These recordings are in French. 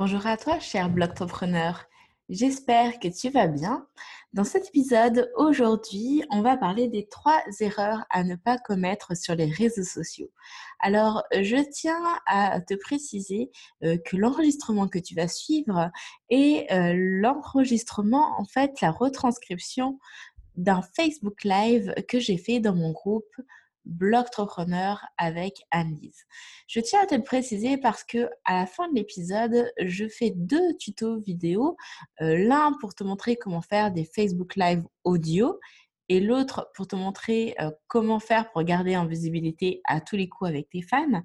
Bonjour à toi, cher blogpreneur. J'espère que tu vas bien. Dans cet épisode, aujourd'hui, on va parler des trois erreurs à ne pas commettre sur les réseaux sociaux. Alors, je tiens à te préciser euh, que l'enregistrement que tu vas suivre est euh, l'enregistrement, en fait, la retranscription d'un Facebook Live que j'ai fait dans mon groupe Blogtrepreneur avec Anne-Lise. Je tiens à te le préciser parce que à la fin de l'épisode, je fais deux tutos vidéo. Euh, l'un pour te montrer comment faire des Facebook Live audio et l'autre pour te montrer euh, comment faire pour garder en visibilité à tous les coups avec tes fans.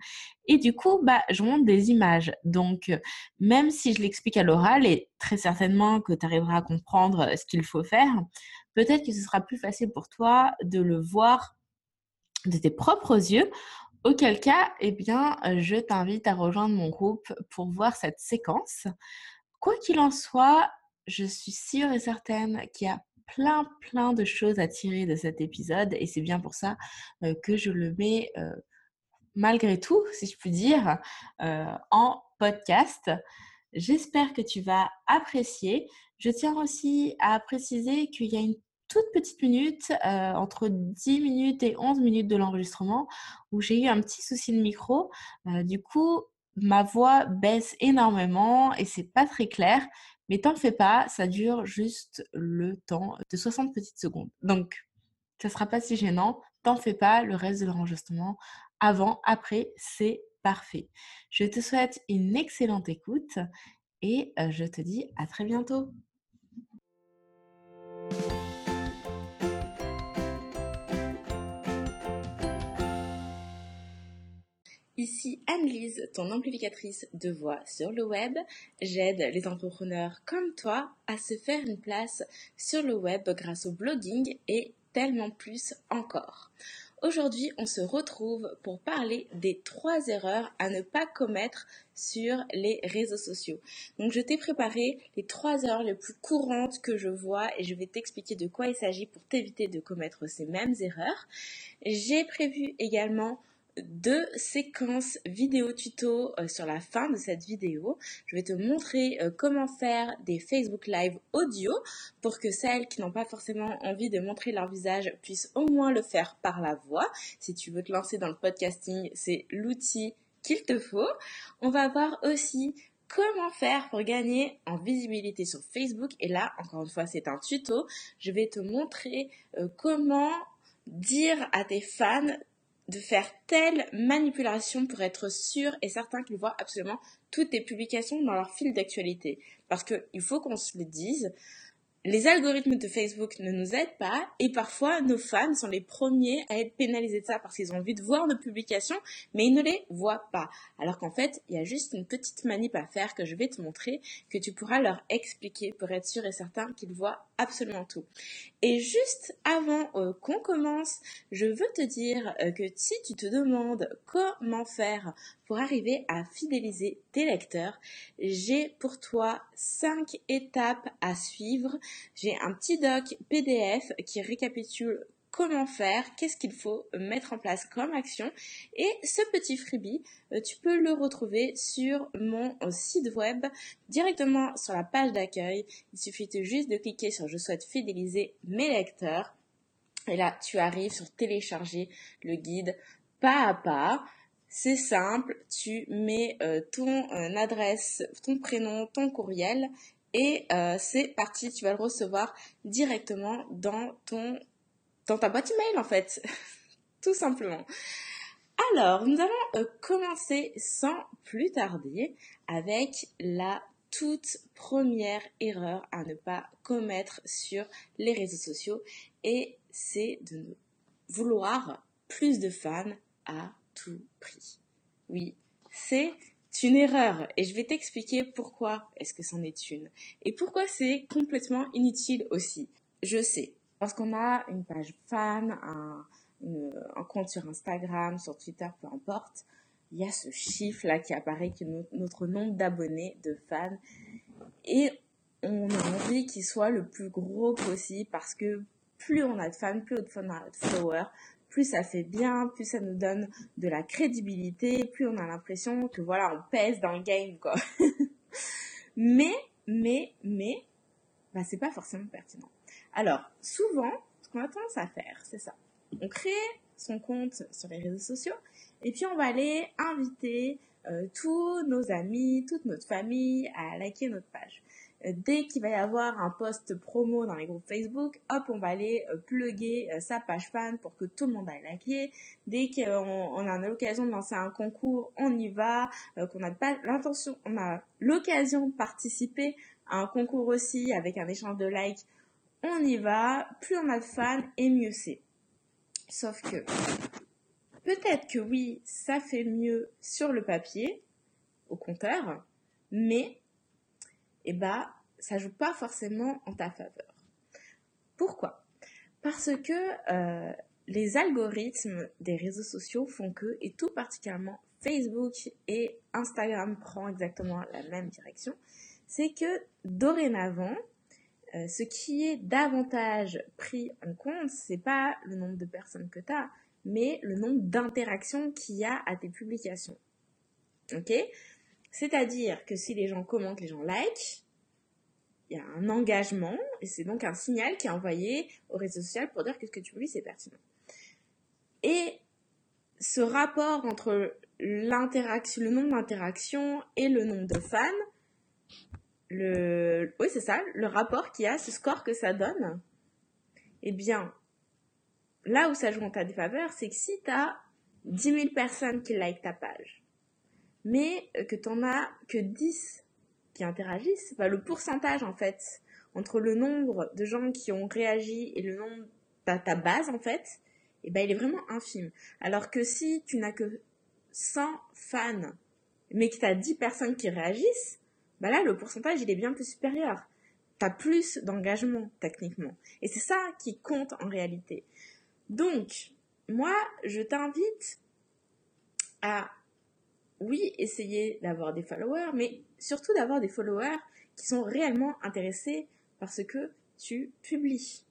Et du coup, bah, je montre des images. Donc, même si je l'explique à l'oral, et très certainement que tu arriveras à comprendre ce qu'il faut faire, peut-être que ce sera plus facile pour toi de le voir de tes propres yeux, auquel cas, eh bien, je t'invite à rejoindre mon groupe pour voir cette séquence. Quoi qu'il en soit, je suis sûre et certaine qu'il y a plein, plein de choses à tirer de cet épisode et c'est bien pour ça euh, que je le mets euh, malgré tout, si je puis dire, euh, en podcast. J'espère que tu vas apprécier. Je tiens aussi à préciser qu'il y a une toute petite minute, euh, entre 10 minutes et 11 minutes de l'enregistrement, où j'ai eu un petit souci de micro. Euh, du coup, ma voix baisse énormément et c'est pas très clair. Mais t'en fais pas, ça dure juste le temps de 60 petites secondes. Donc, ça sera pas si gênant. T'en fais pas, le reste de l'enregistrement, avant, après, c'est parfait. Je te souhaite une excellente écoute et euh, je te dis à très bientôt. Ici Anne-Lise, ton amplificatrice de voix sur le web. J'aide les entrepreneurs comme toi à se faire une place sur le web grâce au blogging et tellement plus encore. Aujourd'hui, on se retrouve pour parler des trois erreurs à ne pas commettre sur les réseaux sociaux. Donc, je t'ai préparé les trois erreurs les plus courantes que je vois et je vais t'expliquer de quoi il s'agit pour t'éviter de commettre ces mêmes erreurs. J'ai prévu également deux séquences vidéo tuto euh, sur la fin de cette vidéo. Je vais te montrer euh, comment faire des Facebook Live audio pour que celles qui n'ont pas forcément envie de montrer leur visage puissent au moins le faire par la voix. Si tu veux te lancer dans le podcasting, c'est l'outil qu'il te faut. On va voir aussi comment faire pour gagner en visibilité sur Facebook. Et là, encore une fois, c'est un tuto. Je vais te montrer euh, comment dire à tes fans de faire telle manipulation pour être sûr et certain qu'ils voient absolument toutes tes publications dans leur fil d'actualité. Parce qu'il faut qu'on se le dise, les algorithmes de Facebook ne nous aident pas et parfois nos fans sont les premiers à être pénalisés de ça parce qu'ils ont envie de voir nos publications mais ils ne les voient pas. Alors qu'en fait, il y a juste une petite manip à faire que je vais te montrer que tu pourras leur expliquer pour être sûr et certain qu'ils voient absolument tout. Et juste avant euh, qu'on commence, je veux te dire euh, que si tu te demandes comment faire pour arriver à fidéliser tes lecteurs, j'ai pour toi cinq étapes à suivre. J'ai un petit doc PDF qui récapitule comment faire, qu'est-ce qu'il faut mettre en place comme action. Et ce petit freebie, euh, tu peux le retrouver sur mon site web directement sur la page d'accueil. Il suffit juste de cliquer sur je souhaite fidéliser mes lecteurs. Et là, tu arrives sur télécharger le guide pas à pas. C'est simple, tu mets euh, ton euh, adresse, ton prénom, ton courriel et euh, c'est parti, tu vas le recevoir directement dans ton dans ta boîte email en fait, tout simplement. Alors, nous allons commencer sans plus tarder avec la toute première erreur à ne pas commettre sur les réseaux sociaux et c'est de vouloir plus de fans à tout prix. Oui, c'est une erreur et je vais t'expliquer pourquoi est-ce que c'en est une et pourquoi c'est complètement inutile aussi. Je sais, parce qu'on a une page fan, un, compte sur Instagram, sur Twitter, peu importe, il y a ce chiffre là qui apparaît qui est notre nombre d'abonnés, de fans et on a envie qu'il soit le plus gros possible parce que plus on a de fans, plus on a de followers, plus ça fait bien, plus ça nous donne de la crédibilité, plus on a l'impression que voilà, on pèse dans le game, quoi. Mais, mais, mais, bah, c'est pas forcément pertinent. Alors, souvent, ce qu'on a tendance à faire, c'est ça. On crée son compte sur les réseaux sociaux et puis on va aller inviter euh, tous nos amis, toute notre famille à liker notre page. Euh, dès qu'il va y avoir un post promo dans les groupes Facebook, hop, on va aller euh, plugger sa page fan pour que tout le monde aille liker. Dès qu'on on a l'occasion de lancer un concours, on y va. qu'on pas l'intention, on a l'occasion de participer à un concours aussi avec un échange de likes, on y va. Plus on a de fans et mieux c'est. Sauf que peut-être que oui, ça fait mieux sur le papier, au compteur, mais eh ben, ça joue pas forcément en ta faveur. Pourquoi? Parce que euh, les algorithmes des réseaux sociaux font que, et tout particulièrement Facebook et Instagram prend exactement la même direction, c'est que dorénavant, euh, ce qui est davantage pris en compte, c'est pas le nombre de personnes que tu as, mais le nombre d'interactions qu'il y a à tes publications. Ok? C'est-à-dire que si les gens commentent, les gens like, il y a un engagement et c'est donc un signal qui est envoyé au réseau social pour dire que ce que tu publies c'est pertinent. Et ce rapport entre l'interaction, le nombre d'interactions et le nombre de fans, le, oui, c'est ça, le rapport qu'il y a, ce score que ça donne, eh bien, là où ça joue en ta défaveur, c'est que si tu as 10 000 personnes qui like ta page, mais que tu as que 10 qui interagissent, bah, le pourcentage, en fait, entre le nombre de gens qui ont réagi et le nombre, de ta base, en fait, eh ben, il est vraiment infime. Alors que si tu n'as que 100 fans, mais que tu as 10 personnes qui réagissent, bah là, le pourcentage, il est bien plus supérieur. Tu as plus d'engagement, techniquement. Et c'est ça qui compte en réalité. Donc, moi, je t'invite à, oui, essayer d'avoir des followers, mais surtout d'avoir des followers qui sont réellement intéressés par ce que tu publies.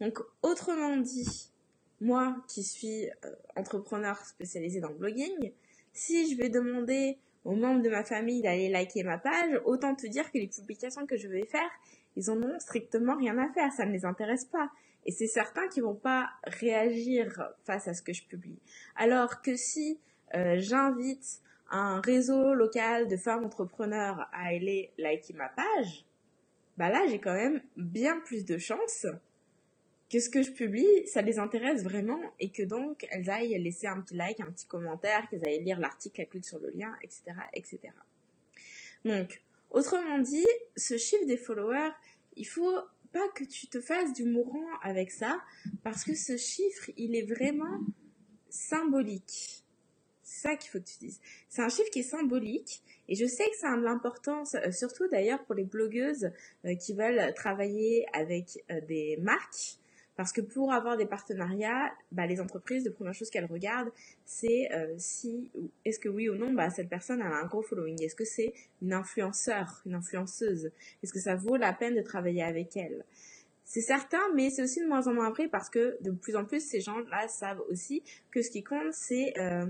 Donc, autrement dit, moi qui suis euh, entrepreneur spécialisé dans le blogging, si je vais demander aux membres de ma famille d'aller liker ma page, autant te dire que les publications que je vais faire, ils en ont strictement rien à faire, ça ne les intéresse pas. Et c'est certains qui vont pas réagir face à ce que je publie. Alors que si euh, j'invite un réseau local de femmes entrepreneurs à aller liker ma page, bah là j'ai quand même bien plus de chances que ce que je publie, ça les intéresse vraiment et que donc elles aillent laisser un petit like, un petit commentaire, qu'elles aillent lire l'article, qu'elles cliquent sur le lien, etc., etc. Donc, autrement dit, ce chiffre des followers, il faut pas que tu te fasses du mourant avec ça parce que ce chiffre, il est vraiment symbolique. C'est ça qu'il faut que tu dises. C'est un chiffre qui est symbolique et je sais que ça a de l'importance, euh, surtout d'ailleurs pour les blogueuses euh, qui veulent travailler avec euh, des marques parce que pour avoir des partenariats, bah, les entreprises, la première chose qu'elles regardent, c'est euh, si, est-ce que oui ou non, bah, cette personne a un gros following. Est-ce que c'est une influenceur, une influenceuse? Est-ce que ça vaut la peine de travailler avec elle? C'est certain, mais c'est aussi de moins en moins vrai parce que de plus en plus, ces gens-là savent aussi que ce qui compte, c'est euh,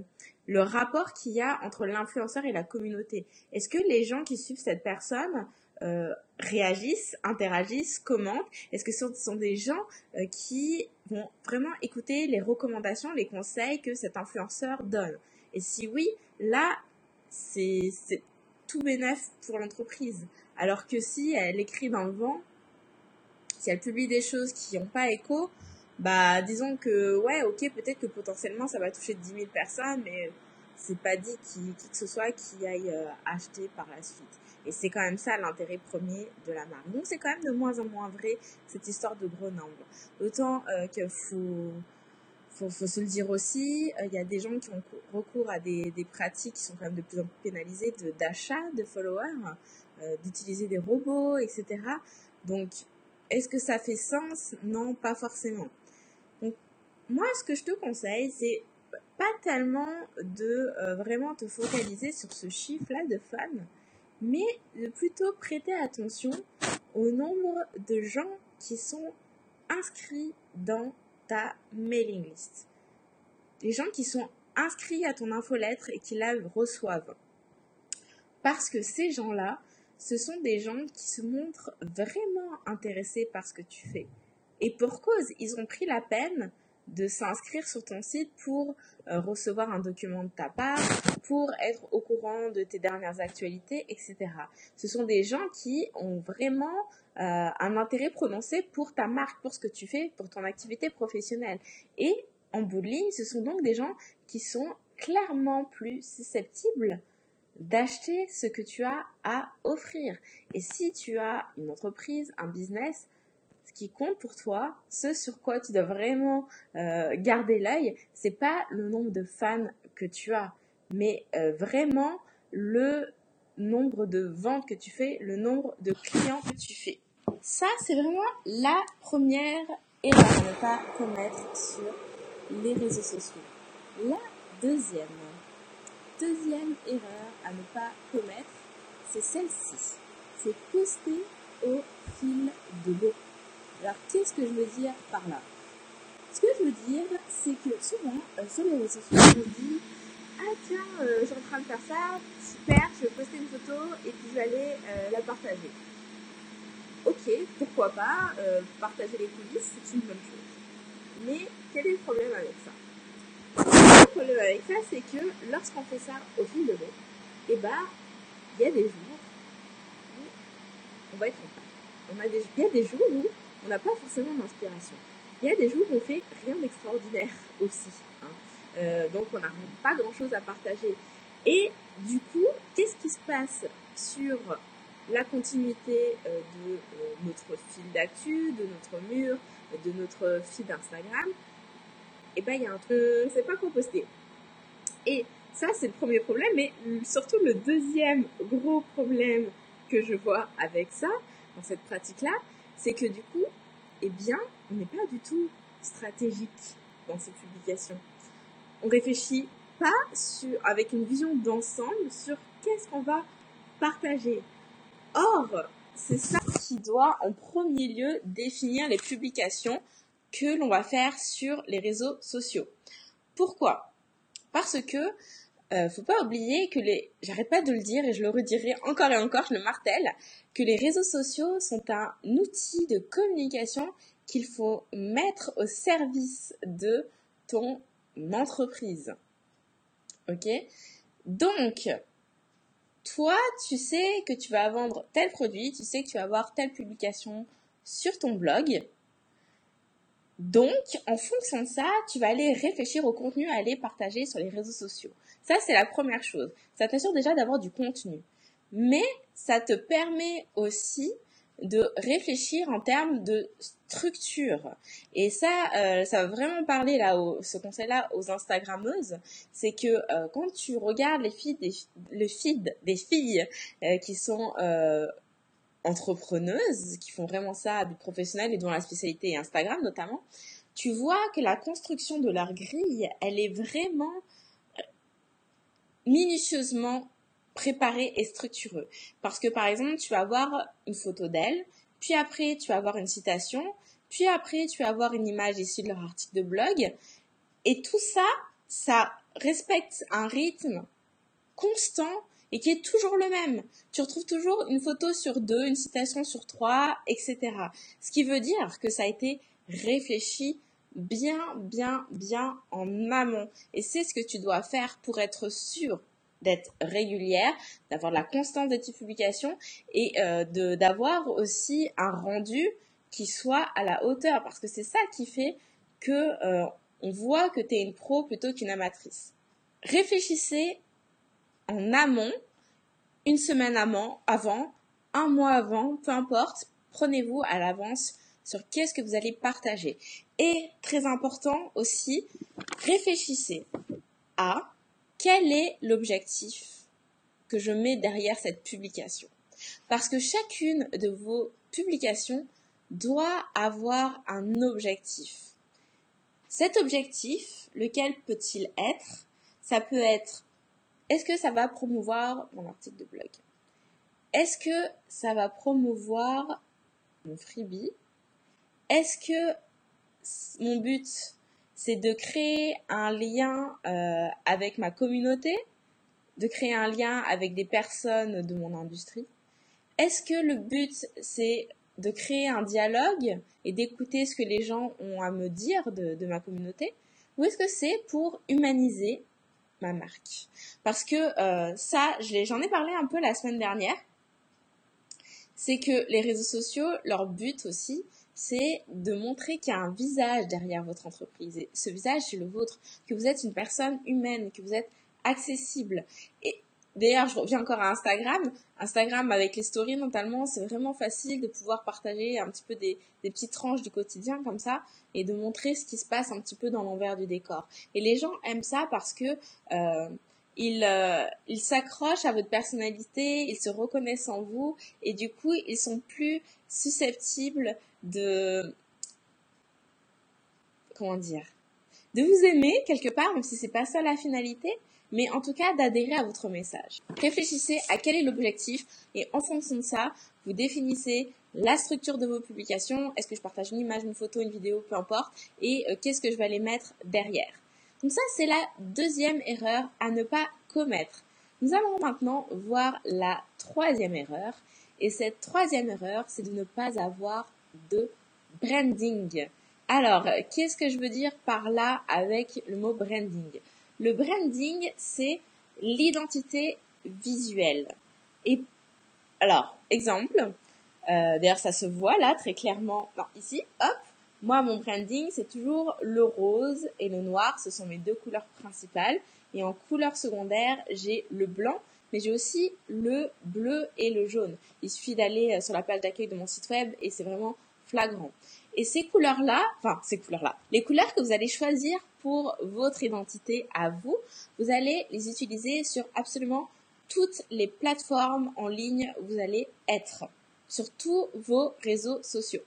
le rapport qu'il y a entre l'influenceur et la communauté. Est-ce que les gens qui suivent cette personne euh, réagissent, interagissent, commentent Est-ce que ce sont des gens euh, qui vont vraiment écouter les recommandations, les conseils que cet influenceur donne? Et si oui, là, c'est tout bénéf pour l'entreprise. Alors que si elle écrit dans le vent, si elle publie des choses qui n'ont pas écho, bah disons que ouais, ok, peut-être que potentiellement ça va toucher 10 000 personnes, mais c'est pas dit qui, qui que ce soit qui aille euh, acheter par la suite. Et c'est quand même ça l'intérêt premier de la marque. Donc c'est quand même de moins en moins vrai cette histoire de gros nombres. D'autant euh, faut, faut, faut, se le dire aussi, euh, il y a des gens qui ont recours à des, des, pratiques qui sont quand même de plus en plus pénalisées d'achat de, followers, euh, d'utiliser des robots, etc. Donc est-ce que ça fait sens? Non, pas forcément. Donc moi ce que je te conseille c'est pas tellement de euh, vraiment te focaliser sur ce chiffre-là de fans, mais de plutôt prêter attention au nombre de gens qui sont inscrits dans ta mailing list. Les gens qui sont inscrits à ton infolettre et qui la reçoivent. Parce que ces gens-là ce sont des gens qui se montrent vraiment intéressés par ce que tu fais. Et pour cause, ils ont pris la peine de s'inscrire sur ton site pour euh, recevoir un document de ta part, pour être au courant de tes dernières actualités, etc. Ce sont des gens qui ont vraiment euh, un intérêt prononcé pour ta marque, pour ce que tu fais, pour ton activité professionnelle. Et en bout de ligne, ce sont donc des gens qui sont clairement plus susceptibles d'acheter ce que tu as à offrir. Et si tu as une entreprise, un business, ce qui compte pour toi, ce sur quoi tu dois vraiment euh, garder l'œil, c'est pas le nombre de fans que tu as, mais euh, vraiment le nombre de ventes que tu fais, le nombre de clients que tu fais. Ça, c'est vraiment la première erreur à ne pas commettre sur les réseaux sociaux. La deuxième, deuxième erreur à ne pas commettre, c'est celle-ci. C'est poster au fil de l'eau. Alors, qu'est-ce que je veux dire par là Ce que je veux dire, c'est que souvent, euh, sur les réseaux sociaux, on dit Ah, tiens, euh, je suis en train de faire ça, super, je vais poster une photo et puis je vais aller euh, la partager. Ok, pourquoi pas, partager les coulisses, c'est une bonne chose. Mais quel est le problème avec ça? Le problème avec ça, c'est que lorsqu'on fait ça au fil de l'eau, eh bah, il y a des jours où on va être en On il y a des jours où on n'a pas forcément d'inspiration. Il y a des jours où on fait rien d'extraordinaire aussi. Hein. Euh, donc on n'a pas grand chose à partager. Et du coup, qu'est-ce qui se passe sur la continuité euh, de euh, notre fil d'actu, de notre mur, de notre feed Instagram? Et eh ben il y a un truc, c'est pas composté. Et ça c'est le premier problème, mais surtout le deuxième gros problème que je vois avec ça, dans cette pratique-là, c'est que du coup, eh bien, on n'est pas du tout stratégique dans ces publications. On réfléchit pas avec une vision d'ensemble sur qu'est-ce qu'on va partager. Or, c'est ça qui doit en premier lieu définir les publications que l'on va faire sur les réseaux sociaux. Pourquoi? Parce que euh, faut pas oublier que les, j'arrête pas de le dire et je le redirai encore et encore, je le martèle, que les réseaux sociaux sont un outil de communication qu'il faut mettre au service de ton entreprise. Ok? Donc, toi, tu sais que tu vas vendre tel produit, tu sais que tu vas avoir telle publication sur ton blog. Donc, en fonction de ça, tu vas aller réfléchir au contenu à aller partager sur les réseaux sociaux. Ça, c'est la première chose. Ça t'assure déjà d'avoir du contenu. Mais ça te permet aussi de réfléchir en termes de structure. Et ça, euh, ça va vraiment parler là, au, ce conseil-là aux Instagrammeuses, c'est que euh, quand tu regardes les le feed des filles euh, qui sont entrepreneuses, qui font vraiment ça à but professionnel et dont la spécialité est Instagram notamment, tu vois que la construction de leur grille, elle est vraiment minutieusement préparé et structureux. Parce que par exemple, tu vas avoir une photo d'elle, puis après tu vas avoir une citation, puis après tu vas avoir une image ici de leur article de blog. Et tout ça, ça respecte un rythme constant et qui est toujours le même. Tu retrouves toujours une photo sur deux, une citation sur trois, etc. Ce qui veut dire que ça a été réfléchi bien, bien, bien en amont. Et c'est ce que tu dois faire pour être sûr d'être régulière, d'avoir la constance de tes publications et euh, de d'avoir aussi un rendu qui soit à la hauteur parce que c'est ça qui fait que euh, on voit que tu es une pro plutôt qu'une amatrice. Réfléchissez en amont, une semaine avant, avant, un mois avant, peu importe, prenez-vous à l'avance sur qu'est-ce que vous allez partager. Et très important aussi, réfléchissez à quel est l'objectif que je mets derrière cette publication. Parce que chacune de vos publications doit avoir un objectif. Cet objectif, lequel peut-il être? Ça peut être, est-ce que ça va promouvoir mon article de blog? Est-ce que ça va promouvoir mon freebie? Est-ce que mon but, c'est de créer un lien euh, avec ma communauté, de créer un lien avec des personnes de mon industrie? Est-ce que le but, c'est de créer un dialogue et d'écouter ce que les gens ont à me dire de, ma communauté? Ou est-ce que c'est pour humaniser ma marque? Parce que euh, ça, j'en ai parlé un peu la semaine dernière. C'est que les réseaux sociaux, leur but aussi, c'est de montrer qu'il y a un visage derrière votre entreprise. Et ce visage, c'est le vôtre, que vous êtes une personne humaine, que vous êtes accessible. Et D'ailleurs, je reviens encore à Instagram. Instagram avec les stories notamment, c'est vraiment facile de pouvoir partager un petit peu des, petites tranches du quotidien comme ça et de montrer ce qui se passe un petit peu dans l'envers du décor. Et les gens aiment ça parce que euh, ils euh, s'accrochent à votre personnalité, ils se reconnaissent en vous et du coup ils sont plus susceptibles de comment dire de vous aimer quelque part, même si c'est pas ça la finalité, mais en tout cas d'adhérer à votre message. Réfléchissez à quel est l'objectif et en fonction de ça, vous définissez la structure de vos publications, est-ce que je partage une image, une photo, une vidéo, peu importe, et euh, qu'est-ce que je vais aller mettre derrière. Donc ça, c'est la deuxième erreur à ne pas commettre. Nous allons maintenant voir la troisième erreur, et cette troisième erreur, c'est de ne pas avoir de branding. Alors, qu'est-ce que je veux dire par là avec le mot branding? Le branding, c'est l'identité visuelle. Et alors, exemple, euh, d'ailleurs ça se voit là très clairement. Non, ici, hop, moi mon branding c'est toujours le rose et le noir, ce sont mes deux couleurs principales. Et en couleur secondaire, j'ai le blanc, mais j'ai aussi le bleu et le jaune. Il suffit d'aller euh, sur la page d'accueil de mon site web et c'est vraiment flagrant. Et ces couleurs-là, enfin ces couleurs-là, les couleurs que vous allez choisir pour votre identité à vous, vous allez les utiliser sur absolument toutes les plateformes en ligne où vous allez être, sur tous vos réseaux sociaux.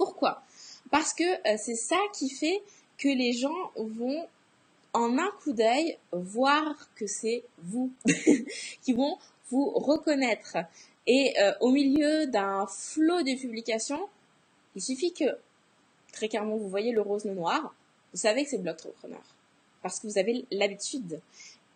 Pourquoi? Parce que euh, c'est ça qui fait que les gens vont en un coup d'œil voir que c'est vous, qui vont vous reconnaître. Et euh, au milieu d'un flot de publications, il suffit que, très clairement, vous voyez le rose, le noir, vous savez que c'est Entrepreneur. Parce que vous avez l'habitude.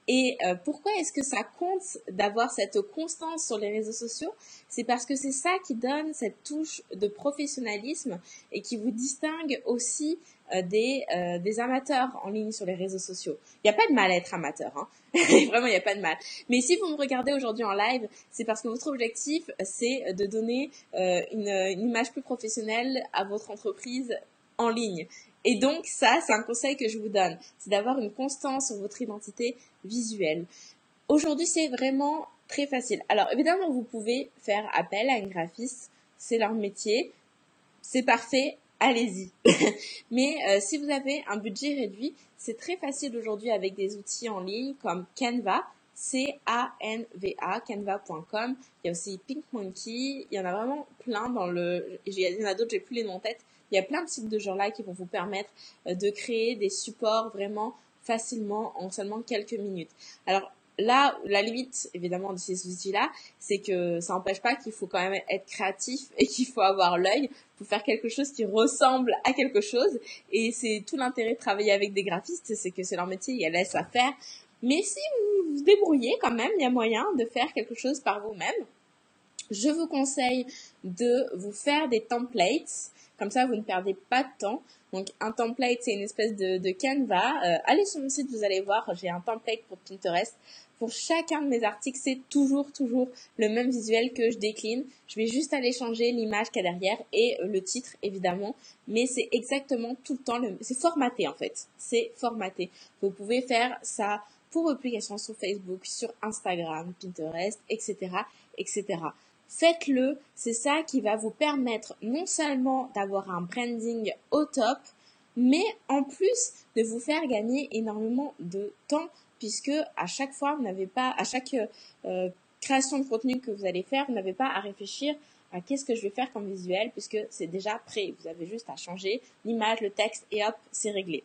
Et euh, pourquoi est-ce que ça compte d'avoir cette constance sur les réseaux sociaux? C'est parce que c'est ça qui donne cette touche de professionnalisme et qui vous distingue aussi euh, des, euh, des amateurs en ligne sur les réseaux sociaux. Il n'y a pas de mal à être amateur, hein. vraiment il n'y a pas de mal. Mais si vous me regardez aujourd'hui en live, c'est parce que votre objectif c'est de donner une, une image plus professionnelle à votre entreprise en ligne. Et donc ça, c'est un conseil que je vous donne, c'est d'avoir une constance sur votre identité visuelle. Aujourd'hui, c'est vraiment très facile. Alors évidemment, vous pouvez faire appel à une graphiste, c'est leur métier, c'est parfait, allez-y. Mais euh, si vous avez un budget réduit, c'est très facile aujourd'hui avec des outils en ligne comme Canva, C-A-N-V-A, canva.com. Il y a aussi Pink Monkey, il y en a vraiment plein dans le... Il y en a d'autres, j'ai plus les noms en tête, il y a plein de sites de genre-là qui vont vous permettre euh, de créer des supports vraiment facilement en seulement quelques minutes. Alors là, la limite évidemment de ces outils-là, c'est que ça n'empêche pas qu'il faut quand même être créatif et qu'il faut avoir l'œil pour faire quelque chose qui ressemble à quelque chose. Et c'est tout l'intérêt de travailler avec des graphistes, c'est que c'est leur métier, ils laissent à faire. Mais si vous vous débrouillez quand même, il y a moyen de faire quelque chose par vous-même. Je vous conseille de vous faire des templates comme ça, vous ne perdez pas de temps. Donc, un template, c'est une espèce de, de. Euh, allez sur mon site, vous allez voir, j'ai un template pour Pinterest. Pour chacun de mes articles, c'est toujours, toujours le même visuel que je décline. Je vais juste aller changer l'image qu'il y a derrière et le titre, évidemment. Mais c'est exactement tout le temps le... C'est formaté, en fait. C'est formaté. Vous pouvez faire ça pour vos sur Facebook, sur Instagram, Pinterest, etc., etc. Faites-le, c'est ça qui va vous permettre non seulement d'avoir un branding au top, mais en plus de vous faire gagner énormément de temps puisque à chaque fois vous n'avez pas à chaque euh, création de contenu que vous allez faire, vous n'avez pas à réfléchir à qu'est-ce que je vais faire comme visuel puisque c'est déjà prêt. Vous avez juste à changer l'image, le texte et hop, c'est réglé.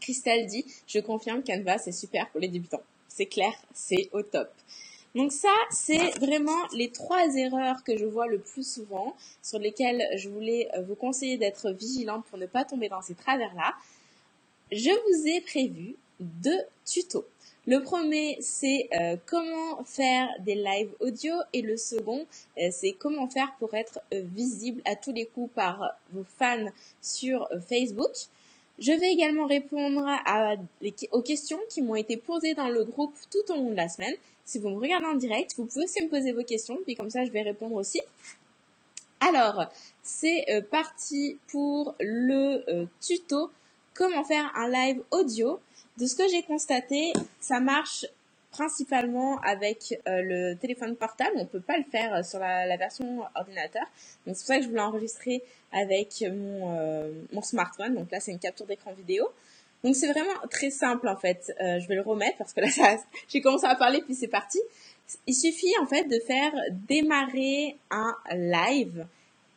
Christelle dit, je confirme Canva, c'est super pour les débutants. C'est clair, c'est au top. Donc ça, c'est vraiment les trois erreurs que je vois le plus souvent, sur lesquelles je voulais euh, vous conseiller d'être vigilant pour ne pas tomber dans ces travers-là. Je vous ai prévu deux tutos. Le premier, c'est euh, comment faire des lives audio et le second, euh, c'est comment faire pour être visible à tous les coups par vos fans sur Facebook. Je vais également répondre aux questions qui m'ont été posées dans le groupe tout au long de la semaine. Si vous me regardez en direct, vous pouvez aussi me poser vos questions, puis comme ça je vais répondre aussi. Alors, c'est parti pour le tuto comment faire un live audio. De ce que j'ai constaté, ça marche principalement avec euh, le téléphone portable. On ne peut pas le faire euh, sur la, version ordinateur. Donc c'est pour ça que je voulais enregistrer avec euh, mon smartphone. Donc là, c'est une capture d'écran vidéo. Donc c'est vraiment très simple en fait. je vais le remettre parce que là, j'ai commencé à parler puis c'est parti. Il suffit en fait de faire démarrer un live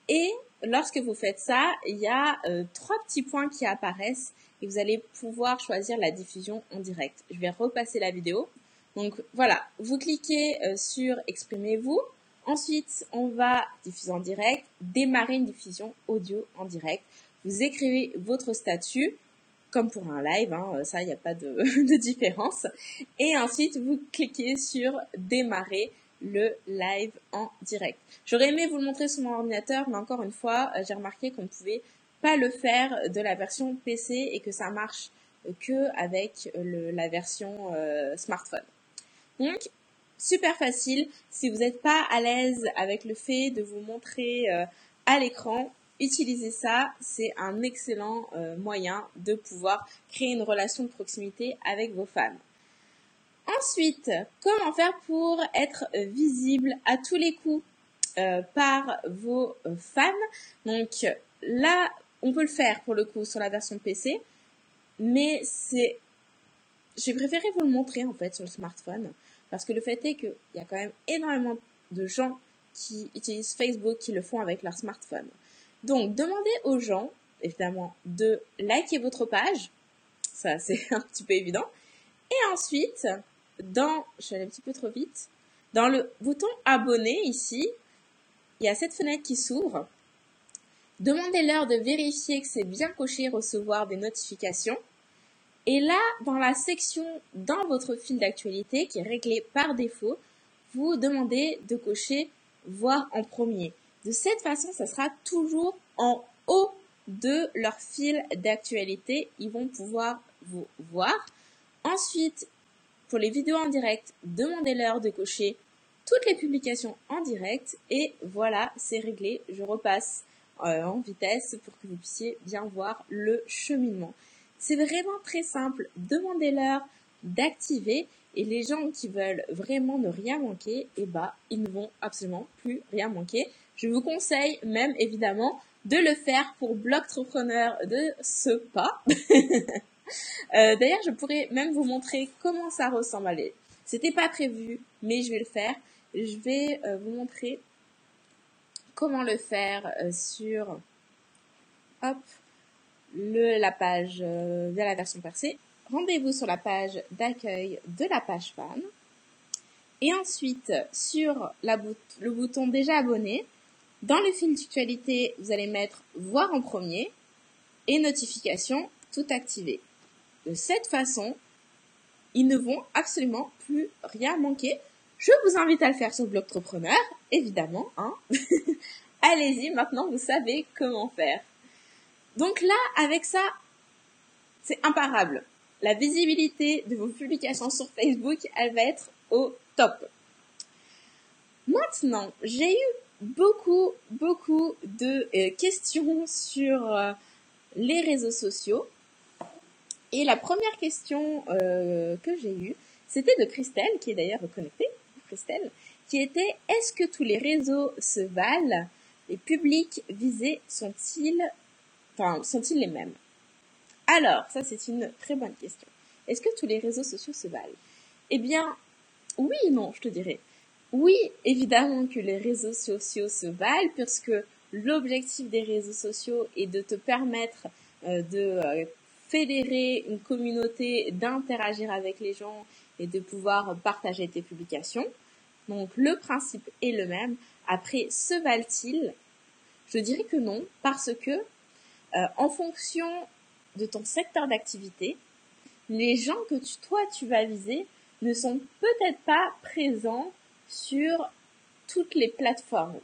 et lorsque vous faites ça, il y a trois petits points qui apparaissent et vous allez pouvoir choisir la diffusion en direct. Je vais repasser la vidéo. Donc voilà, vous cliquez euh, sur Exprimez-vous. Ensuite, on va diffuser en direct, démarrer une diffusion audio en direct. Vous écrivez votre statut, comme pour un live, hein, ça, il n'y a pas de, différence. Et ensuite, vous cliquez sur Démarrer le live en direct. J'aurais aimé vous le montrer sur mon ordinateur, mais encore une fois, euh, j'ai remarqué qu'on pouvait pas le faire de la version PC et que ça marche que avec la version euh, smartphone. Donc, super facile. Si vous n'êtes pas à l'aise avec le fait de vous montrer euh, à l'écran, utilisez ça. C'est un excellent euh, moyen de pouvoir créer une relation de proximité avec vos fans. Ensuite, comment faire pour être visible à tous les coups par vos fans Donc là, on peut le faire pour le coup sur la version PC, mais c'est, j'ai préféré vous le montrer en fait sur le smartphone parce que le fait est qu'il y a quand même énormément de gens qui utilisent Facebook qui le font avec leur smartphone. Donc demandez aux gens évidemment de liker votre page, ça c'est un petit peu évident, et ensuite dans, je trop vite, dans le bouton abonner ici, il y a cette fenêtre qui s'ouvre Demandez-leur de vérifier que c'est bien coché recevoir des notifications. Et là, dans la section dans votre fil d'actualité qui est réglée par défaut, vous demandez de cocher voir en premier. De cette façon, ça sera toujours en haut de leur fil d'actualité. Ils vont pouvoir vous voir. Ensuite, pour les vidéos en direct, demandez-leur de cocher toutes les publications en direct. Et voilà, c'est réglé. Je repasse euh, en vitesse pour que vous puissiez bien voir le cheminement. C'est vraiment très simple. Demandez-leur d'activer et les gens qui veulent vraiment ne rien manquer, eh ben, ils ne vont absolument plus rien manquer. Je vous conseille même évidemment de le faire pour Blogtrepreneur de ce pas. Euh, d'ailleurs, je pourrais même vous montrer comment ça ressemble. C'était pas prévu, mais je vais le faire. Je vais euh, vous montrer comment le faire euh, sur le, la page via la version percée. Rendez-vous sur la page d'accueil de la page fan. Et ensuite, sur la le bouton déjà abonné, dans le fil d'actualité, vous allez mettre voir en premier et notification tout activé. De cette façon, ils ne vont absolument plus rien manquer. Je vous invite à le faire sur Blogtrepreneur, évidemment. Hein Allez-y, maintenant vous savez comment faire. Donc là, avec ça, c'est imparable. La visibilité de vos publications sur Facebook, elle va être au top. Maintenant, j'ai eu beaucoup, beaucoup de euh, questions sur euh, les réseaux sociaux. Et la première question euh, que j'ai eue, c'était de Christelle, qui est d'ailleurs connectée, Christelle, qui était est-ce que tous les réseaux se valent? Les publics visés sont-ils, enfin, sont-ils les mêmes? Alors, ça c'est une très bonne question. Est-ce que tous les réseaux sociaux se valent? Eh bien, oui et non, je te dirais. Oui, évidemment que les réseaux sociaux se valent, puisque l'objectif des réseaux sociaux est de te permettre euh, de euh, fédérer une communauté, d'interagir avec les gens et de pouvoir partager tes publications. Donc le principe est le même. Après, se valent-ils? Je dirais que non, parce que euh, en fonction de ton secteur d'activité, les gens que tu, toi tu vas viser ne sont peut-être pas présents sur toutes les plateformes.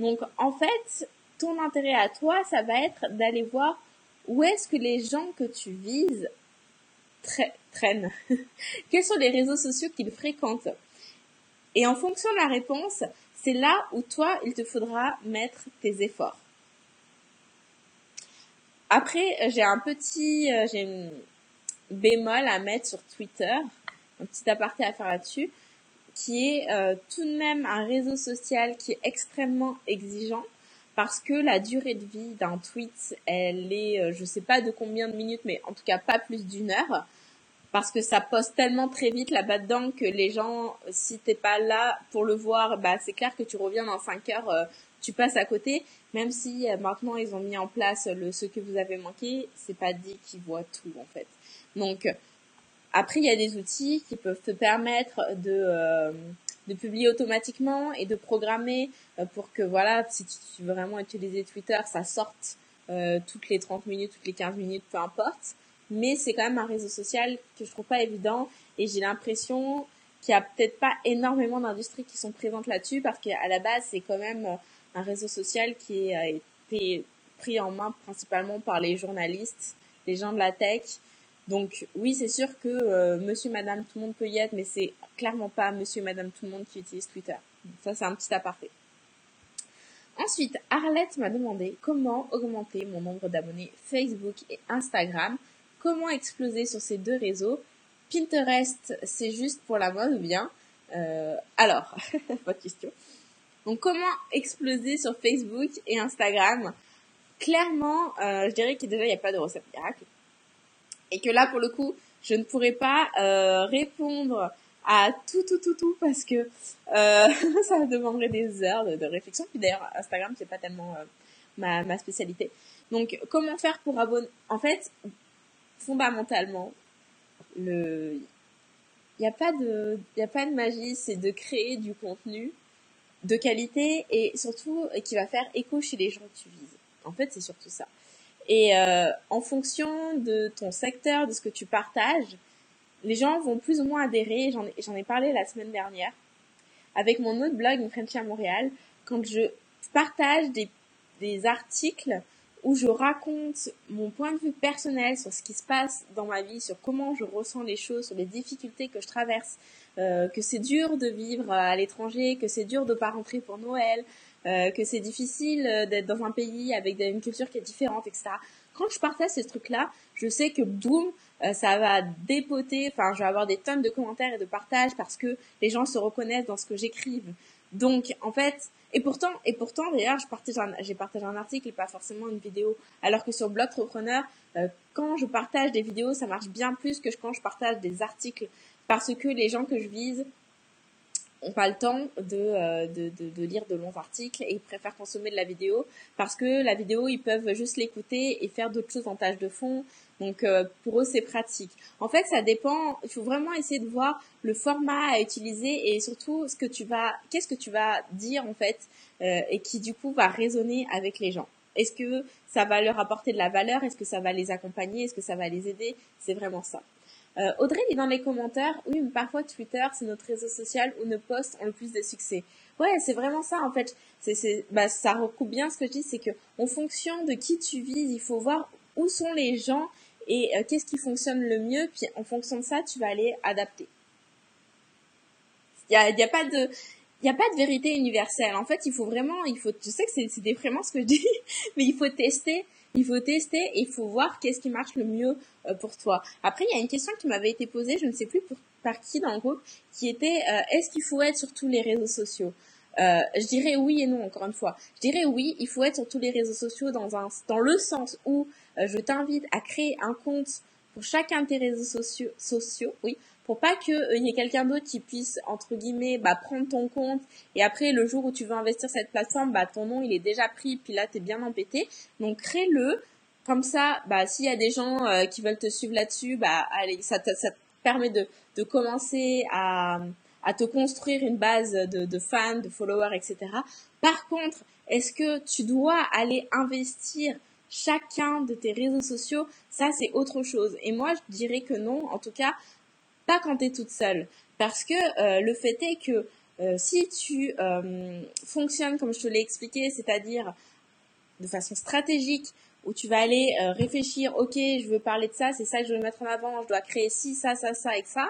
Donc en fait, ton intérêt à toi, ça va être d'aller voir où est-ce que les gens que tu vises traînent. Quels sont les réseaux sociaux qu'ils fréquentent Et en fonction de la réponse, c'est là où toi, il te faudra mettre tes efforts. Après, j'ai un petit, euh, bémol à mettre sur Twitter, un petit aparté à faire là-dessus, qui est euh, tout de même un réseau social qui est extrêmement exigeant parce que la durée de vie d'un tweet, elle est, euh, je sais pas de combien de minutes, mais en tout cas pas plus d'une heure, parce que ça poste tellement très vite là-bas dedans que les gens, si t'es pas là pour le voir, bah c'est clair que tu reviens dans 5 heures, euh, tu passes à côté, même si euh, maintenant ils ont mis en place le ce que vous avez manqué, c'est pas dit qu'ils voient tout en fait. Donc après il y a des outils qui peuvent te permettre de de publier automatiquement et de programmer euh, pour que voilà, si tu veux vraiment utiliser Twitter, ça sorte euh, toutes les 30 minutes, toutes les 15 minutes, peu importe. Mais c'est quand même un réseau social que je trouve pas évident et j'ai l'impression qu'il y a peut-être pas énormément d'industries qui sont présentes là-dessus parce qu'à la base c'est quand même un réseau social qui a été pris en main principalement par les journalistes, les gens de la tech donc oui, c'est sûr que euh, monsieur, madame, tout le monde peut y être, mais c'est clairement pas monsieur, madame, tout le monde qui utilise Twitter. ça, c'est un petit aparté. Ensuite, Arlette m'a demandé comment augmenter mon nombre d'abonnés Facebook et Instagram, comment exploser sur ces deux réseaux. Pinterest, c'est juste pour la mode ou bien? Euh, Alors, votre question. Donc, comment exploser sur Facebook et Instagram? Clairement, euh, je dirais que déjà, il n'y a pas de recette miracle et que là pour le coup je ne pourrais pas euh, répondre à tout tout tout tout parce que euh, ça demanderait des heures de, réflexion. Puis d'ailleurs Instagram c'est pas tellement euh, ma, ma spécialité. Donc comment faire pour abonner en fait fondamentalement le il n'y a pas de y a pas de magie c'est de créer du contenu de qualité et surtout qui va faire écho chez les gens que tu vises. En fait c'est surtout ça et euh, en fonction de ton secteur, de ce que tu partages, les gens vont plus ou moins adhérer. J'en ai, parlé la semaine dernière avec mon autre blog, Une Frenchie à Montréal, quand je partage des, articles où je raconte mon point de vue personnel sur ce qui se passe dans ma vie, sur comment je ressens les choses, sur les difficultés que je traverse, euh, que c'est dur de vivre à l'étranger, que c'est dur de pas rentrer pour Noël, euh, que c'est difficile euh, d'être dans un pays avec une culture qui est différente, etc. Quand je partage ces trucs-là, je sais que boum, euh, ça va dépoter, enfin, je vais avoir des tonnes de commentaires et de partages parce que les gens se reconnaissent dans ce que j'écrive. Donc, en fait, et pourtant, et pourtant, d'ailleurs, je partage j'ai partagé un article et pas forcément une vidéo. Alors que sur Blog Entrepreneur, quand je partage des vidéos, ça marche bien plus que quand je partage des articles parce que les gens que je vise ont pas le temps euh, de, de, de, lire de longs articles et ils préfèrent consommer de la vidéo parce que la vidéo, ils peuvent juste l'écouter et faire d'autres choses en tâche de fond. Donc euh, pour eux, c'est pratique. En fait, ça dépend. Il faut vraiment essayer de voir le format à utiliser et surtout ce que tu vas, qu'est-ce que tu vas dire en fait euh, et qui du coup va résonner avec les gens. Est-ce que ça va leur apporter de la valeur? Est-ce que ça va les accompagner? Est-ce que ça va les aider? C'est vraiment ça. Euh, Audrey dit dans les commentaires, oui, mais parfois Twitter, c'est notre réseau social où nos posts ont le plus de succès. Ouais, c'est vraiment ça, en fait. C'est, bah, ça recoupe bien ce que je dis, c'est que, en fonction de qui tu vises, il faut voir où sont les gens et euh, qu'est-ce qui fonctionne le mieux, puis en fonction de ça, tu vas aller adapter. Il y a, y a pas de, il n'y a pas de vérité universelle. En fait, il faut vraiment, il faut, je sais que c'est déprimant ce que je dis, mais il faut tester il faut tester et il faut voir qu'est-ce qui marche le mieux euh, pour toi. Après, il y a une question qui m'avait été posée, je ne sais plus par qui dans le groupe, qui était euh, est-ce qu'il faut être sur tous les réseaux sociaux? Euh, je dirais oui et non encore une fois. Je dirais oui, il faut être sur tous les réseaux sociaux dans un dans le sens où je t'invite à créer un compte pour chacun de tes réseaux sociaux, sociaux oui, pour pas qu'il euh, y ait quelqu'un d'autre qui puisse entre guillemets bah, prendre ton compte et après le jour où tu veux investir cette plateforme bah ton nom il est déjà pris puis là t'es bien embêté donc crée-le comme ça bah s'il y a des gens euh, qui veulent te suivre là-dessus bah allez ça te, ça te permet de, de commencer à à te construire une base de, de fans, de followers, etc. Par contre, est-ce que tu dois aller investir chacun de tes réseaux sociaux Ça, c'est autre chose. Et moi, je dirais que non. En tout cas, pas quand tu es toute seule. Parce que le fait est que si tu fonctionnes comme je te l'ai expliqué, c'est-à-dire de façon stratégique, où tu vas aller réfléchir, ok, je veux parler de ça, c'est ça que je veux mettre en avant, je dois créer ci, ça, ça, ça et ça,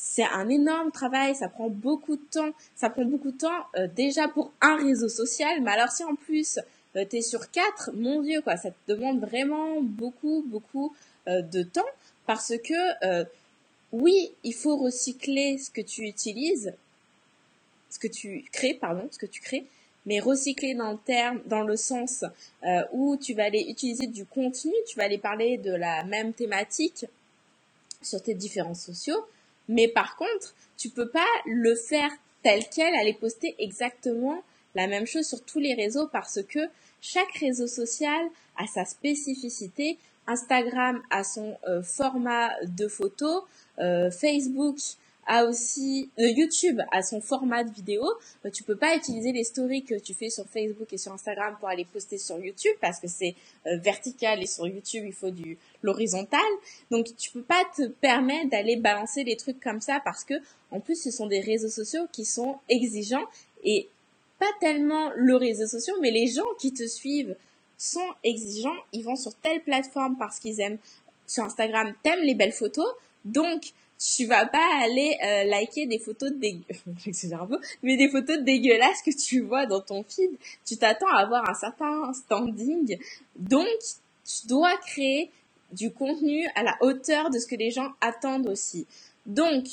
c'est un énorme travail, ça prend beaucoup de temps. Ça prend beaucoup de temps euh, déjà pour un réseau social, mais alors si en plus euh, tu es sur quatre, mon Dieu, quoi, ça te demande vraiment beaucoup, beaucoup euh, de temps parce que oui, il faut recycler ce que tu utilises, ce que tu crées, pardon, ce que tu crées, mais recycler dans le terme, dans le sens où tu vas aller utiliser du contenu, tu vas aller parler de la même thématique sur tes différents sociaux, mais par contre, tu peux pas le faire tel quel, aller poster exactement la même chose sur tous les réseaux parce que chaque réseau social a sa spécificité. Instagram a son euh, format de photo, euh, Facebook a aussi euh, YouTube a son format de vidéo. Euh, tu peux pas utiliser les stories que tu fais sur Facebook et sur Instagram pour aller poster sur YouTube parce que c'est vertical et sur YouTube il faut du l'horizontal. Donc tu peux pas te permettre d'aller balancer les trucs comme ça parce que en plus ce sont des réseaux sociaux qui sont exigeants et pas tellement le réseau social mais les gens qui te suivent sont exigeants, ils vont sur telle plateforme parce qu'ils aiment sur Instagram, t'aimes les belles photos. Donc, tu vas pas aller euh, liker des photos de un peu, mais des photos dégueulasses que tu vois dans ton feed. Tu t'attends à avoir un certain standing. Donc, tu dois créer du contenu à la hauteur de ce que les gens attendent aussi. Donc,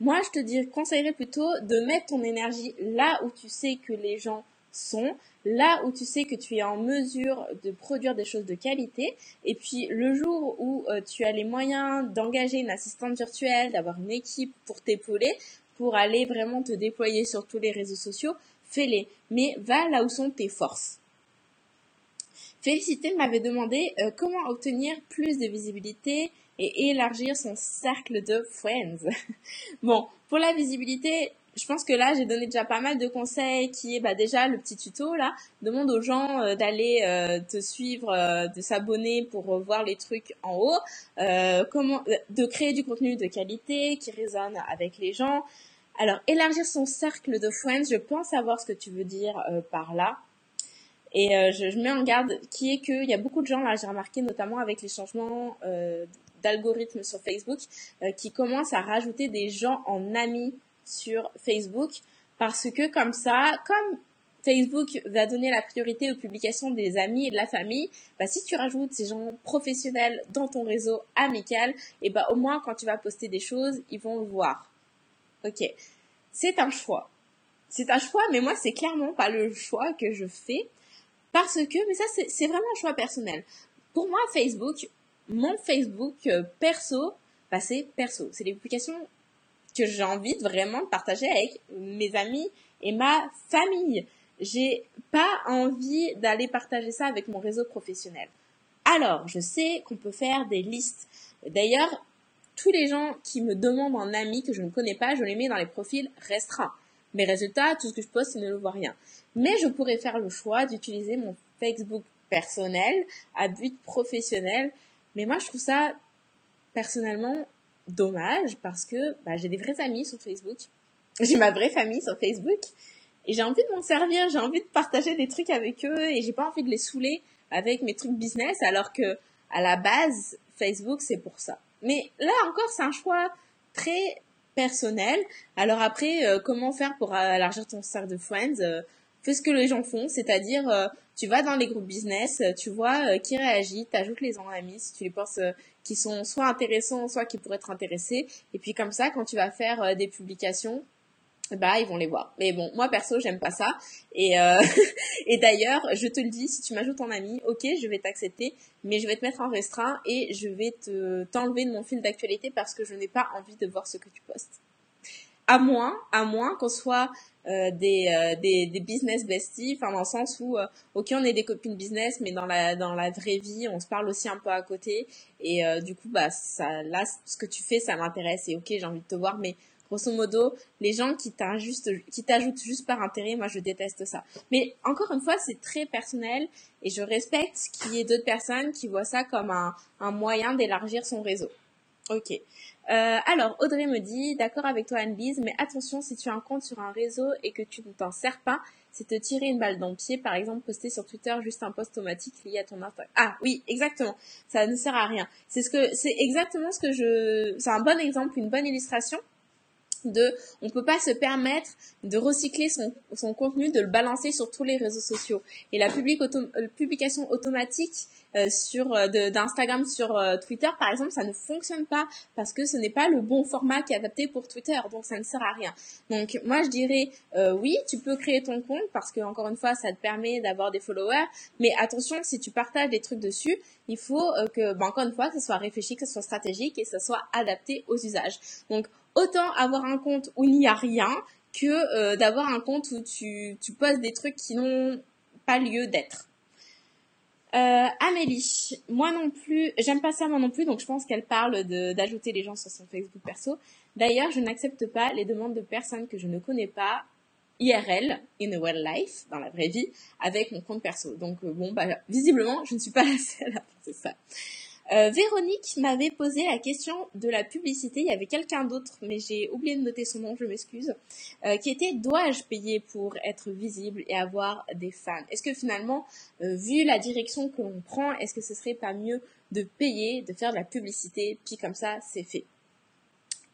moi, je te conseillerais plutôt de mettre ton énergie là où tu sais que les gens sont, là où tu sais que tu es en mesure de produire des choses de qualité. Et puis le jour où euh, tu as les moyens d'engager une assistante virtuelle, d'avoir une équipe pour t'épauler, pour aller vraiment te déployer sur tous les réseaux sociaux, fais-les. Mais va là où sont tes forces. Félicité m'avait demandé euh, comment obtenir plus de visibilité et élargir son cercle de friends. bon, pour la visibilité, je pense que là, j'ai donné déjà pas mal de conseils qui est bah, déjà le petit tuto là. Demande aux gens euh, d'aller euh, te suivre, euh, de s'abonner pour voir les trucs en haut. comment de créer du contenu de qualité qui résonne avec les gens. Alors, élargir son cercle de friends, je pense savoir ce que tu veux dire par là. Et je, je, mets en garde qui est qu'il y a beaucoup de gens là, j'ai remarqué notamment avec les changements d'algorithme sur Facebook, qui commencent à rajouter des gens en amis sur Facebook parce que comme ça, comme Facebook va donner la priorité aux publications des amis et de la famille, bah, si tu rajoutes ces gens professionnels dans ton réseau amical, et eh bah, au moins quand tu vas poster des choses, ils vont le voir. Ok. C'est un choix. C'est un choix, mais moi, c'est clairement pas le choix que je fais parce que, mais ça, c'est vraiment un choix personnel. Pour moi, Facebook, mon Facebook euh, perso, bah, c'est perso. C'est les publications que j'ai envie vraiment de partager avec mes amis et ma famille. J'ai pas envie d'aller partager ça avec mon réseau professionnel. Alors, je sais qu'on peut faire des listes. D'ailleurs, tous les gens qui me demandent en ami que je ne connais pas, je les mets dans les profils restreints. Mes résultats, tout ce que je poste, ils ne le voient rien. Mais je pourrais faire le choix d'utiliser mon Facebook personnel à but professionnel. Mais moi, je trouve ça personnellement dommage parce que bah, j'ai des vrais amis sur Facebook. J'ai ma vraie famille sur Facebook. Et j'ai envie de m'en servir, j'ai envie de partager des trucs avec eux et j'ai pas envie de les saouler avec mes trucs business alors que à la base Facebook c'est pour ça. Mais là encore c'est un choix très personnel. Alors après euh, comment faire pour élargir ton cercle de friends euh, Fais ce que les gens font, c'est-à-dire euh, tu vas dans les groupes business, tu vois qui réagit, t'ajoutes les amis si tu les penses qui sont soit intéressants, soit qui pourraient être intéressés. Et puis comme ça, quand tu vas faire euh, des publications, bah ils vont les voir. Mais bon, moi perso, j'aime pas ça. Et, euh, et d'ailleurs, je te le dis, si tu m'ajoutes en ami, ok, je vais t'accepter, mais je vais te mettre en restreint et je vais te t'enlever de mon fil d'actualité parce que je n'ai pas envie de voir ce que tu postes. À moins, à moins qu'on soit euh, des, euh, des, des, business besties, enfin dans le sens où euh, ok on est des copines business, mais dans la dans la vraie vie on se parle aussi un peu à côté et du coup bah ça là ce que tu fais ça m'intéresse et ok j'ai envie de te voir, mais grosso modo les gens qui t'ajoutent qui t'ajoutent juste par intérêt, moi je déteste ça. Mais encore une fois c'est très personnel et je respecte qu'il y ait d'autres personnes qui voient ça comme un, un moyen d'élargir son réseau. Ok. Euh, alors, Audrey me dit, d'accord avec toi Anne-Lise, mais attention, si tu as un compte sur un réseau et que tu ne t'en sers pas, c'est te tirer une balle dans le pied. Par exemple, poster sur Twitter juste un post automatique lié à ton Instagram. Ah oui, exactement. Ça ne sert à rien. C'est ce que, c'est exactement ce que je, c'est un bon exemple, une bonne illustration de on peut pas se permettre de recycler son, contenu, de le balancer sur tous les réseaux sociaux. Et la euh, publication automatique euh, sur euh, d'Instagram sur Twitter par exemple, ça ne fonctionne pas parce que ce n'est pas le bon format qui est adapté pour Twitter, donc ça ne sert à rien. Donc moi je dirais oui, tu peux créer ton compte parce que encore une fois ça te permet d'avoir des followers, mais attention si tu partages des trucs dessus, il faut que ben, encore une fois que ce soit réfléchi, que ce soit stratégique et que ce soit adapté aux usages. Donc autant avoir un compte où il n'y a rien que euh, d'avoir un compte où tu, tu poses des trucs qui n'ont pas lieu d'être. Euh, Amélie, moi non plus, j'aime pas ça moi non plus, donc je pense qu'elle parle d'ajouter les gens sur son Facebook perso. D'ailleurs, je n'accepte pas les demandes de personnes que je ne connais pas IRL, in a real life, dans la vraie vie, avec mon compte perso. Donc euh, bon, bah, visiblement, je ne suis pas la seule à penser ça. Euh, Véronique m'avait posé la question de la publicité. Il y avait quelqu'un d'autre, mais j'ai oublié de noter son nom, je m'excuse, euh, qui était dois-je payer pour être visible et avoir des fans? Est-ce que finalement, euh, vu la direction que l'on prend, est-ce que ce serait pas mieux de payer, de faire de la publicité, puis comme ça, c'est fait?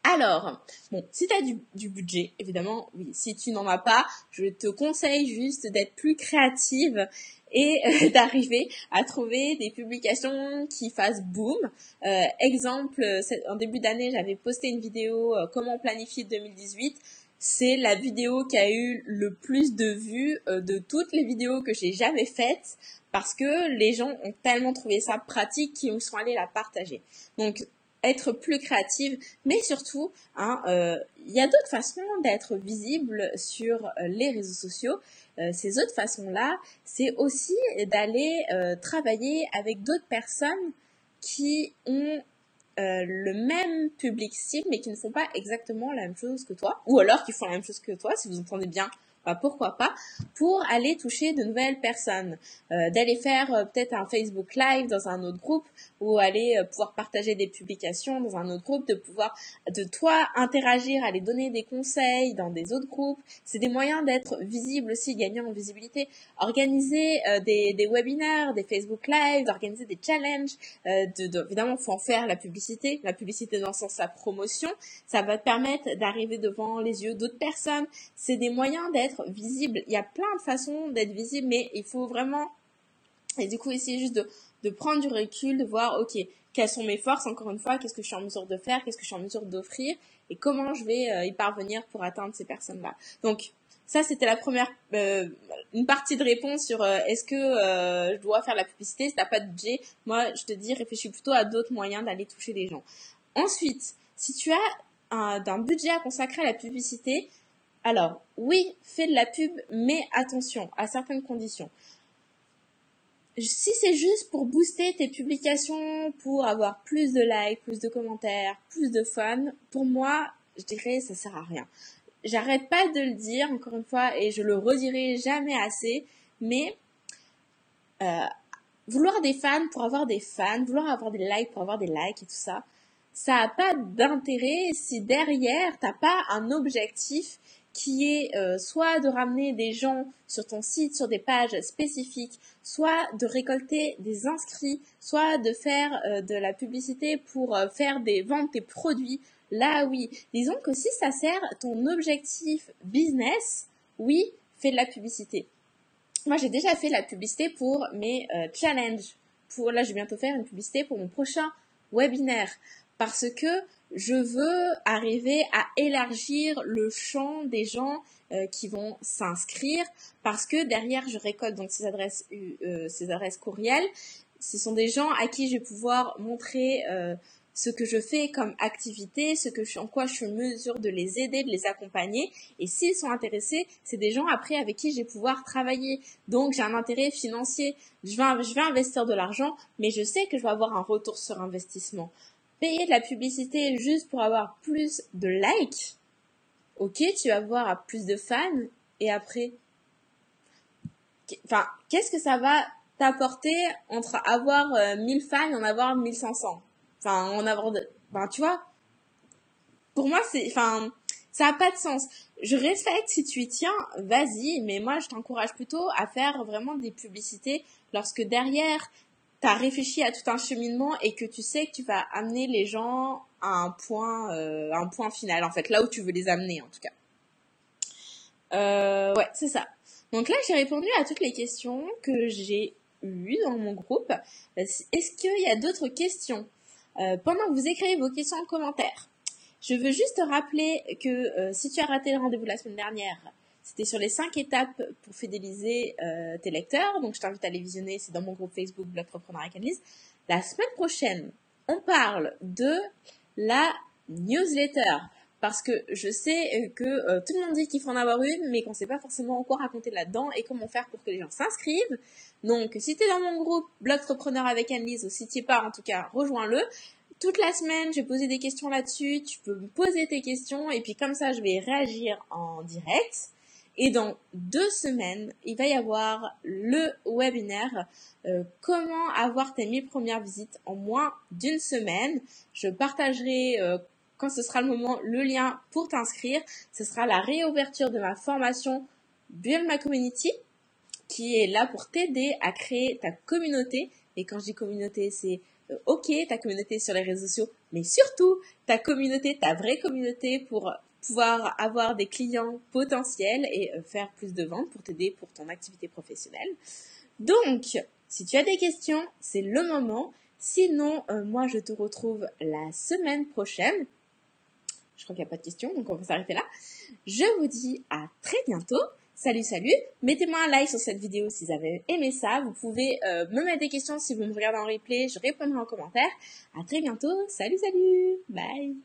Alors, bon, si tu as du, du, budget, évidemment, oui. Si tu n'en as pas, je te conseille juste d'être plus créative et euh, d'arriver à trouver des publications qui fassent boom. Euh, exemple, en début d'année, j'avais posté une vidéo euh, comment planifier 2018. C'est la vidéo qui a eu le plus de vues de toutes les vidéos que j'ai jamais faites parce que les gens ont tellement trouvé ça pratique qu'ils sont allés la partager. Donc être plus créative, mais surtout, hein, il y a d'autres façons d'être visible sur les réseaux sociaux. Euh, ces autres façons-là, c'est aussi d'aller euh, travailler avec d'autres personnes qui ont euh, le même public cible mais qui ne font pas exactement la même chose que toi, ou alors qui font la même chose que toi, si vous entendez bien bah, pourquoi pas, pour aller toucher de nouvelles personnes, euh, d'aller faire euh, peut-être un Facebook Live dans un autre groupe ou aller euh, pouvoir partager des publications dans un autre groupe, de pouvoir de toi interagir, aller donner des conseils dans des autres groupes. C'est des moyens d'être visible aussi, gagnant en visibilité. Organiser des, des webinaires, des Facebook Live, d'organiser des challenges. de, de, évidemment, faut en faire la publicité. La publicité dans le sens la promotion, ça va te permettre d'arriver devant les yeux d'autres personnes. C'est des moyens d'être visible. Il y a plein de façons d'être visible, mais il faut vraiment, et du coup, essayer juste de, prendre du recul, de voir, ok, quelles sont mes forces, encore une fois, qu'est-ce que je suis en mesure de faire, qu'est-ce que je suis en mesure d'offrir, et comment je vais euh, y parvenir pour atteindre ces personnes-là. Donc, ça, c'était la première, euh, une partie de réponse sur euh, est-ce que je dois faire la publicité si t'as pas de budget. Moi, je te dis, réfléchis plutôt à d'autres moyens d'aller toucher les gens. Ensuite, si tu as un, un budget à consacrer à la publicité, alors, oui, fais de la pub, mais attention à certaines conditions. Si c'est juste pour booster tes publications, pour avoir plus de likes, plus de commentaires, plus de fans, pour moi, je dirais ça sert à rien. J'arrête pas de le dire encore une fois et je le redirai jamais assez, mais euh, vouloir des fans pour avoir des fans, vouloir avoir des likes pour avoir des likes et tout ça, ça n'a pas d'intérêt si derrière t'as pas un objectif qui est euh, soit de ramener des gens sur ton site sur des pages spécifiques, soit de récolter des inscrits, soit de faire euh, de la publicité pour euh, faire des ventes des produits. Là, oui. Disons que si ça sert ton objectif business, oui, fais de la publicité. Moi, j'ai déjà fait la publicité pour mes challenges. Pour là, je vais bientôt faire une publicité pour mon prochain webinaire parce que je veux arriver à élargir le champ des gens euh, qui vont s'inscrire parce que derrière je récolte donc ces adresses euh, ces adresses courriels ce sont des gens à qui je vais pouvoir montrer euh, ce que je fais comme activité, ce que je, en quoi je suis en mesure de les aider, de les accompagner. Et s'ils sont intéressés, c'est des gens après avec qui je vais pouvoir travailler. Donc j'ai un intérêt financier. Je vais, je vais investir de l'argent, mais je sais que je vais avoir un retour sur investissement payer de la publicité juste pour avoir plus de likes, ok, tu vas avoir plus de fans, et après, enfin, qu'est-ce que ça va t'apporter entre avoir 1000 euh, fans et en avoir 1500 Enfin, en avoir ben tu vois, pour moi c'est, enfin, ça a pas de sens. Je respecte si tu y tiens, vas-y, mais moi je t'encourage plutôt à faire vraiment des publicités lorsque derrière tu as réfléchi à tout un cheminement et que tu sais que tu vas amener les gens à un point, euh, un point final, en fait, là où tu veux les amener en tout cas. Euh, ouais, c'est ça. Donc là, j'ai répondu à toutes les questions que j'ai eues dans mon groupe. Est-ce qu'il y a d'autres questions? Euh, Pendant que vous écrivez vos questions en commentaire, je veux juste te rappeler que euh, si tu as raté le rendez-vous la semaine dernière, c'était sur les cinq étapes pour fidéliser euh, tes lecteurs. Donc, je t'invite à les visionner. C'est dans mon groupe Facebook Blog Entrepreneur Canlise. La semaine prochaine, on parle de la newsletter. Parce que je sais que euh, tout le monde dit qu'il faut en avoir une, mais qu'on ne sait pas forcément quoi raconter là-dedans et comment faire pour que les gens s'inscrivent. Donc, si tu es dans mon groupe Blog Entrepreneur avec Annelise, ou si tu pas, en tout cas, rejoins-le. Toute la semaine, je vais poser des questions là-dessus. Tu peux me poser tes questions et puis comme ça, je vais réagir en direct. Et dans deux semaines, il va y avoir le webinaire euh, Comment avoir tes 1000 premières visites en moins d'une semaine. Je partagerai euh, quand ce sera le moment le lien pour t'inscrire. Ce sera la réouverture de ma formation Build My Community qui est là pour t'aider à créer ta communauté. Et quand je dis communauté, c'est euh, ok, ta communauté sur les réseaux sociaux, mais surtout ta communauté, ta vraie communauté pour pouvoir avoir des clients potentiels et euh, faire plus de ventes pour t'aider pour ton activité professionnelle. Donc, si tu as des questions, c'est le moment. Sinon, euh, moi, je te retrouve la semaine prochaine. Je crois qu'il n'y a pas de questions, donc on va s'arrêter là. Je vous dis à très bientôt. Salut, salut. Mettez-moi un like sur cette vidéo si vous avez aimé ça. Vous pouvez euh, me mettre des questions si vous me regardez en replay. Je répondrai en commentaire. À très bientôt. Salut, salut. Bye.